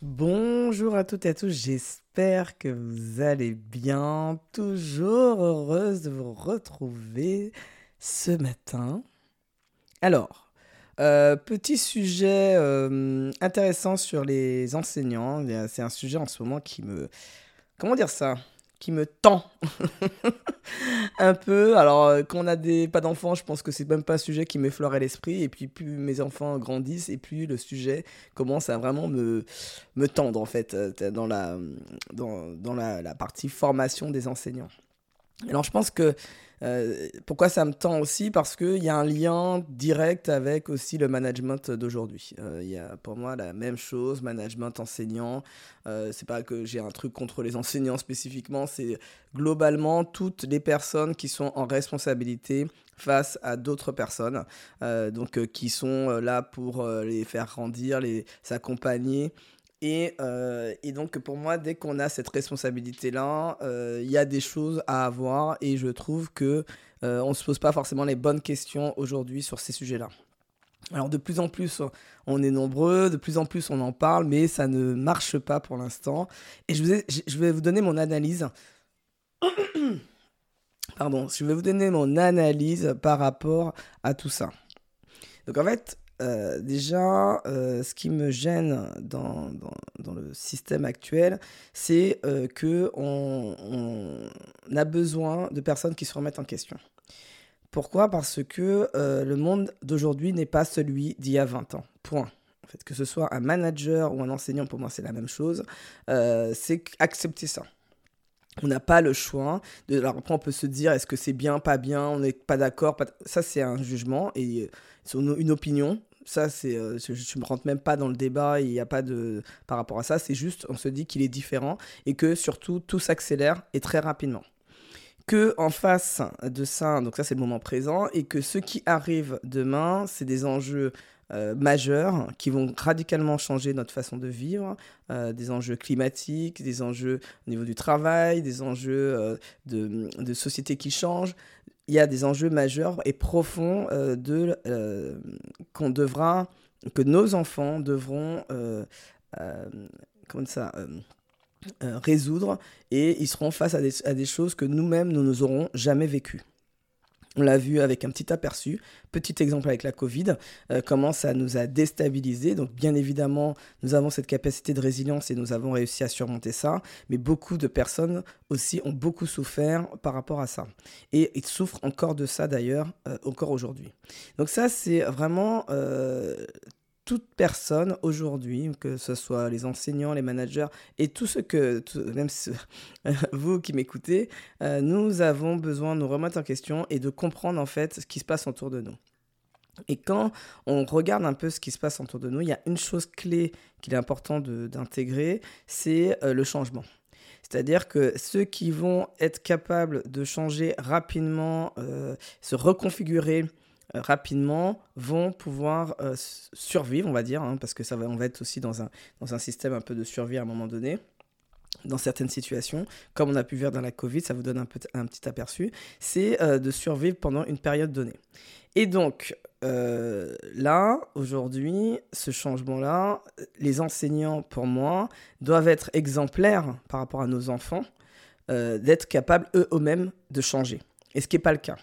Bonjour à toutes et à tous, j'espère que vous allez bien. Toujours heureuse de vous retrouver ce matin. Alors, euh, petit sujet euh, intéressant sur les enseignants. C'est un sujet en ce moment qui me... Comment dire ça? Qui me tend un peu. Alors, euh, quand on a des, pas d'enfants, je pense que c'est même pas un sujet qui m'effleurait l'esprit. Et puis, plus mes enfants grandissent, et plus le sujet commence à vraiment me, me tendre, en fait, euh, dans la, dans, dans la, la partie formation des enseignants. Alors, je pense que euh, pourquoi ça me tend aussi? Parce qu'il y a un lien direct avec aussi le management d'aujourd'hui. Euh, il y a pour moi la même chose, management enseignant. Euh, c'est pas que j'ai un truc contre les enseignants spécifiquement, c'est globalement toutes les personnes qui sont en responsabilité face à d'autres personnes, donc qui sont là pour les faire grandir, les euh, et, donc pour moi, dès qu'on a cette responsabilité-là, euh, il y a des choses à avoir et je trouve que euh, on se pose pas forcément les bonnes questions aujourd'hui sur ces sujets-là. Alors de plus en plus, on est nombreux, de plus en plus on en parle, mais ça ne marche pas pour l'instant. Et je, je vais vous donner mon analyse. Pardon, je vais vous donner mon analyse par rapport à tout ça. Donc en fait, euh, déjà, euh, ce qui me gêne dans, le système actuel, c'est euh, que on a besoin de personnes qui se remettent en question. Pourquoi? Parce que le monde d'aujourd'hui n'est pas celui d'il y a 20 ans. Point. En fait, que ce soit un manager ou un enseignant, pour moi, c'est la même chose. c'est accepter ça. On n'a pas le choix. De, alors après, on peut se dire, est-ce que c'est bien, pas bien, on n'est pas d'accord. Ça, c'est un jugement et c'est une opinion ça c'est euh, je, ne me rentre même pas dans le débat il n'y a pas de par rapport à ça. C'est juste on se dit qu'il est différent et que surtout tout s'accélère et très rapidement. Que en face de ça donc ça c'est le moment présent et que ce qui arrive demain c'est des enjeux euh, majeurs qui vont radicalement changer notre façon de vivre, euh, des enjeux climatiques, des enjeux au niveau du travail, des enjeux de, de, société qui changent, il y a des enjeux majeurs et profonds euh, euh, qu'on devra que nos enfants devront euh, résoudre et ils seront face à des, choses que nous-mêmes nous n'aurons jamais vécues. On l'a vu avec un petit aperçu, petit exemple avec la Covid, euh, comment ça nous a déstabilisé. Donc bien évidemment, nous avons cette capacité de résilience et nous avons réussi à surmonter ça, mais beaucoup de personnes aussi ont beaucoup souffert par rapport à ça. Et ils souffrent encore de ça d'ailleurs, euh, encore aujourd'hui. Donc ça, c'est vraiment euh, toute personne aujourd'hui, que ce soit les enseignants, les managers et tout ce que, même vous qui m'écoutez, euh, nous avons besoin de nous remettre en question et de comprendre en fait ce qui se passe autour de nous. Et quand on regarde un peu ce qui se passe autour de nous, il y a une chose clé qu'il est important d'intégrer, c'est euh, le changement. C'est-à-dire que ceux qui vont être capables de changer rapidement, euh, se reconfigurer, rapidement vont pouvoir euh, survivre, on va dire, hein, parce que ça va, on va être aussi dans un, dans un système un peu de survie à un moment donné dans certaines situations, comme on a pu voir dans la Covid, ça vous donne un, peu, un petit aperçu, c'est euh, de survivre pendant une période donnée. Et donc, là, aujourd'hui, ce changement-là, les enseignants, pour moi, doivent être exemplaires par rapport à nos enfants, d'être capables eux-mêmes de changer. Et ce qui n'est pas le cas.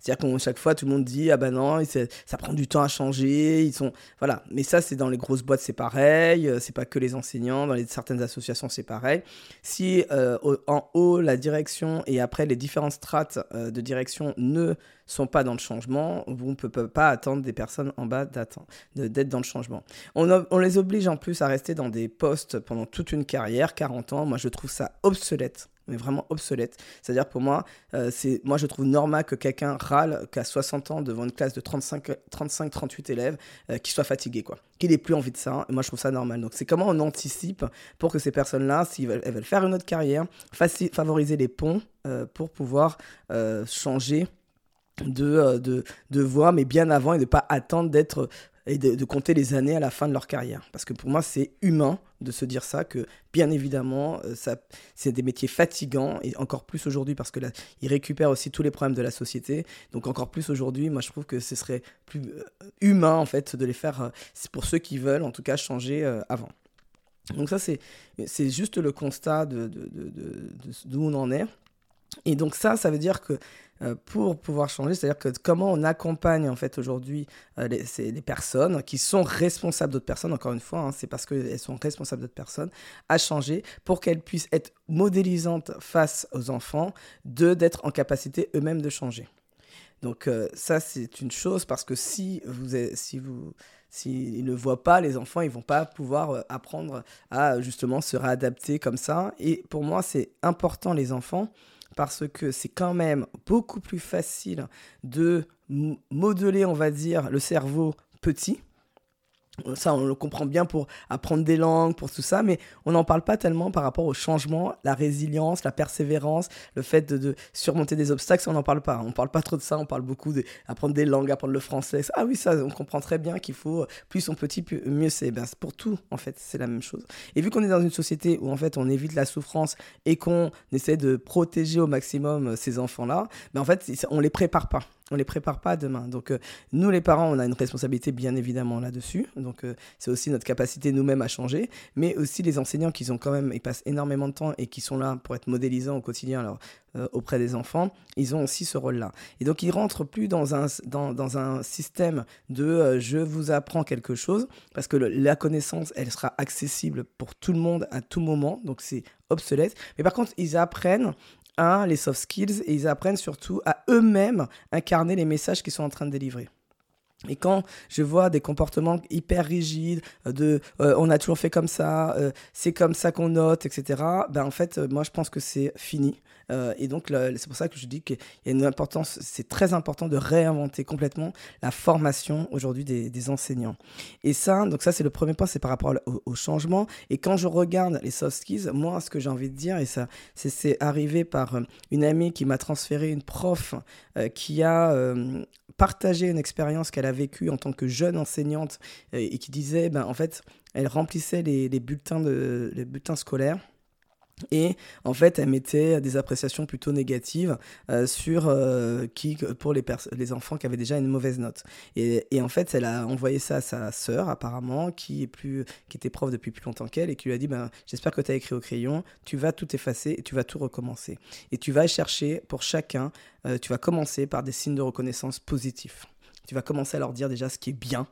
C'est-à-dire qu'à chaque fois, tout le monde dit Ah ben non, ça prend du temps à changer. Ils sont. Voilà. Mais ça, c'est dans les grosses boîtes, c'est pareil. Euh, c'est pas que les enseignants. Dans certaines associations, c'est pareil. Si euh, en haut, la direction et après les différentes strates euh, de direction ne sont pas dans le changement, vous ne pouvez pas attendre des personnes en bas d'être dans le changement. On, on les oblige en plus à rester dans des postes pendant toute une carrière, 40 ans. Moi, je trouve ça obsolète mais vraiment obsolète. C'est-à-dire pour moi, euh, c'est moi je trouve normal que quelqu'un râle qu'à 60 ans devant une classe de 35 35 38 élèves euh, qu'il soit fatigué quoi. Qu'il ait plus envie de ça et moi je trouve ça normal. Donc c'est comment on anticipe pour que ces personnes-là s'ils veulent, elles veulent faire une autre carrière, favoriser les ponts euh, pour pouvoir changer de, de, de voie, mais bien avant et ne pas attendre d'être et de, compter les années à la fin de leur carrière. Parce que pour moi, c'est humain de se dire ça, que bien évidemment, euh, ça, c'est des métiers fatigants, et encore plus aujourd'hui, parce que ils récupèrent aussi tous les problèmes de la société. Donc encore plus aujourd'hui, moi je trouve que ce serait plus euh, humain, en fait, de les faire, euh, pour ceux qui veulent, en tout cas, changer avant. Donc ça, c'est juste le constat de, d'où on en est. Et donc ça, ça veut dire que euh, pour pouvoir changer, c'est-à-dire que comment on accompagne en fait aujourd'hui euh, les, personnes qui sont responsables d'autres personnes, encore une fois, hein, c'est parce qu'elles sont responsables d'autres personnes, à changer pour qu'elles puissent être modélisantes face aux enfants, de d'être en capacité eux-mêmes de changer. Donc euh, ça, c'est une chose parce que si vous, si vous, s'ils ne voient pas, les enfants, ils vont pas pouvoir apprendre à justement se réadapter comme ça. Et pour moi, c'est important les enfants parce que c'est quand même beaucoup plus facile de modeler, on va dire, le cerveau petit ça, on le comprend bien pour apprendre des langues, pour tout ça, mais on n'en parle pas tellement par rapport au changement, la résilience, la persévérance, le fait de, surmonter des obstacles, on n'en parle pas. On ne parle pas trop de ça, on parle beaucoup d'apprendre des langues, apprendre le français. Ah oui, ça, on comprend très bien qu'il faut, plus on petit, mieux c'est. Ben, pour tout, en fait, c'est la même chose. Et vu qu'on est dans une société où, en fait, on évite la souffrance et qu'on essaie de protéger au maximum euh, ces enfants-là, ben, en fait, on les prépare pas on les prépare pas demain. Donc euh, nous les parents, on a une responsabilité bien évidemment là-dessus. Donc euh, c'est aussi notre capacité nous-mêmes à changer, mais aussi les enseignants qui ont quand même, ils passent énormément de temps et qui sont là pour être modélisants au quotidien alors, euh, auprès des enfants, ils ont aussi ce rôle-là. Et donc ils rentrent plus dans un, dans, un système de je vous apprends quelque chose, parce que la connaissance, elle sera accessible pour tout le monde à tout moment, donc c'est obsolète. Mais par contre, ils apprennent les soft skills, et ils apprennent surtout à eux-mêmes incarner les messages qu'ils sont en train de délivrer. Et quand je vois des comportements hyper rigides, euh, de euh, on a toujours fait comme ça, euh, c'est comme ça qu'on note, etc., ben en fait, moi je pense que c'est fini. et donc c'est pour ça que je dis qu'il y a une importance, c'est très important de réinventer complètement la formation aujourd'hui des, enseignants. Et ça, donc ça c'est le premier point, c'est par rapport au, changement. Et quand je regarde les soft skills, moi ce que j'ai envie de dire, et ça c'est arrivé par une amie qui m'a transféré une prof qui a partager une expérience qu'elle a vécue en tant que jeune enseignante et qui disait, ben, en fait, elle remplissait les, bulletins, de, les bulletins scolaires et en fait, elle mettait des appréciations plutôt négatives euh, sur euh, qui, pour les, enfants qui avaient déjà une mauvaise note. Et, et, en fait, elle a envoyé ça à sa sœur, apparemment, qui, est plus, qui était prof depuis plus longtemps qu'elle, et qui lui a dit ben, J'espère que tu as écrit au crayon, tu vas tout effacer et tu vas tout recommencer. Et tu vas chercher pour chacun, euh, tu vas commencer par des signes de reconnaissance positifs. Tu vas commencer à leur dire déjà ce qui est bien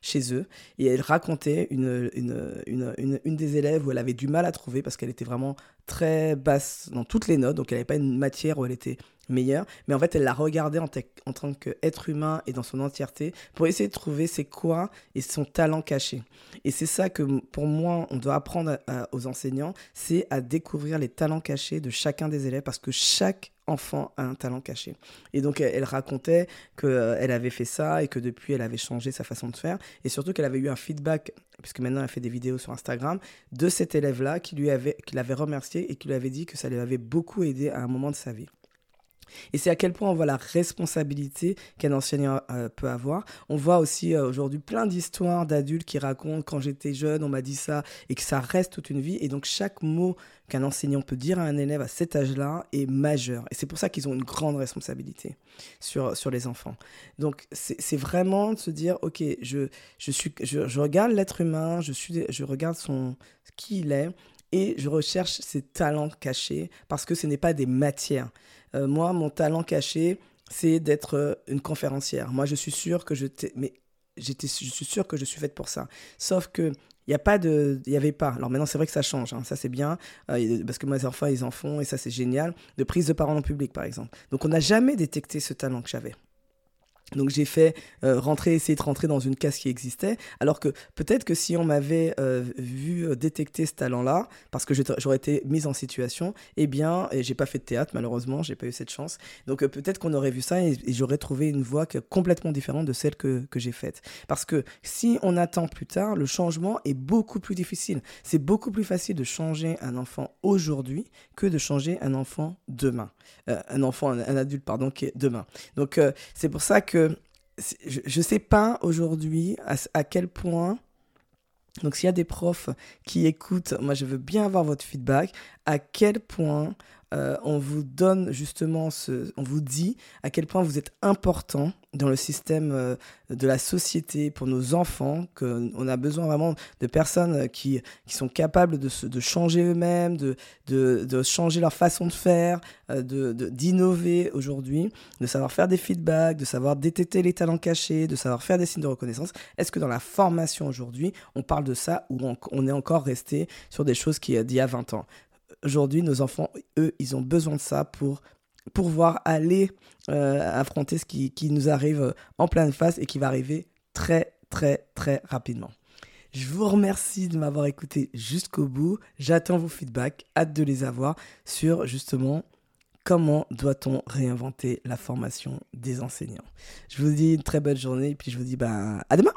chez eux. Et elle racontait une, une, une, une, des élèves où elle avait du mal à trouver parce qu'elle était vraiment très basse dans toutes les notes. Donc elle n'avait pas une matière où elle était meilleure. Mais en fait, elle la regardait en, en tant qu'être humain et dans son entièreté pour essayer de trouver c'est quoi et son talent caché. Et c'est ça que pour moi, on doit apprendre aux enseignants, c'est à découvrir les talents cachés de chacun des élèves parce que chaque enfant un talent caché. Et donc elle, racontait qu'elle euh, avait fait ça et que depuis elle avait changé sa façon de faire et surtout qu'elle avait eu un feedback, puisque maintenant elle fait des vidéos sur Instagram, de cet élève-là qui lui avait, qui l'avait remercié et qui lui avait dit que ça lui avait beaucoup aidé à un moment de sa vie. Et c'est à quel point on voit la responsabilité qu'un enseignant euh, peut avoir. On voit aussi euh, aujourd'hui plein d'histoires d'adultes qui racontent quand j'étais jeune, on m'a dit ça, et que ça reste toute une vie. Et donc chaque mot qu'un enseignant peut dire à un élève à cet âge-là est majeur. Et c'est pour ça qu'ils ont une grande responsabilité sur, sur les enfants. Donc c'est vraiment de se dire, ok, je, je, suis, je, je regarde l'être humain, je, suis, je regarde son, qui il est, et je recherche ses talents cachés parce que ce n'est pas des matières. Euh, moi, mon talent caché, c'est d'être euh, une conférencière. Moi, je suis sûr que je mais j'étais, je suis sûr que je suis faite pour ça. Sauf que il n'y a pas de, il y avait pas. Alors maintenant, c'est vrai que ça change. Hein. ça, c'est bien euh, parce que mes enfants, ils en font et ça, c'est génial. De prise de parole en public, par exemple. Donc, on n'a jamais détecté ce talent que j'avais. Donc j'ai fait euh, rentrer, essayer de rentrer dans une case qui existait, alors que peut-être que si on m'avait euh, vu euh, détecter ce talent-là, parce que j'aurais été mise en situation, eh bien, et j'ai pas fait de théâtre malheureusement, j'ai pas eu cette chance. Donc peut-être qu'on aurait vu ça et, j'aurais trouvé une voie complètement différente de celle que, que j'ai faite. Parce que si on attend plus tard, le changement est beaucoup plus difficile. C'est beaucoup plus facile de changer un enfant aujourd'hui que de changer un enfant demain. un enfant, un, adulte, pardon, qui est demain. Donc c'est pour ça que je ne sais pas aujourd'hui à, quel point. Donc, s'il y a des profs qui écoutent, moi, je veux bien avoir votre feedback. À quel point euh, on vous donne justement ce, on vous dit à quel point vous êtes important dans le système euh, de la société pour nos enfants, qu'on a besoin vraiment de personnes qui, qui sont capables de, se, de changer eux-mêmes, de, de, de, changer leur façon de faire, euh, de, d'innover aujourd'hui, de savoir faire des feedbacks, de savoir détecter les talents cachés, de savoir faire des signes de reconnaissance. Est-ce que dans la formation aujourd'hui, on parle de ça ou on, on est encore resté sur des choses qui d'il y a 20 ans? Aujourd'hui, nos enfants, eux, ils ont besoin de ça pour pouvoir aller euh, affronter ce qui, nous arrive en pleine face et qui va arriver très, très, très rapidement. Je vous remercie de m'avoir écouté jusqu'au bout. J'attends vos feedbacks, hâte de les avoir sur justement comment doit-on réinventer la formation des enseignants. Je vous dis une très bonne journée et puis je vous dis bah, à demain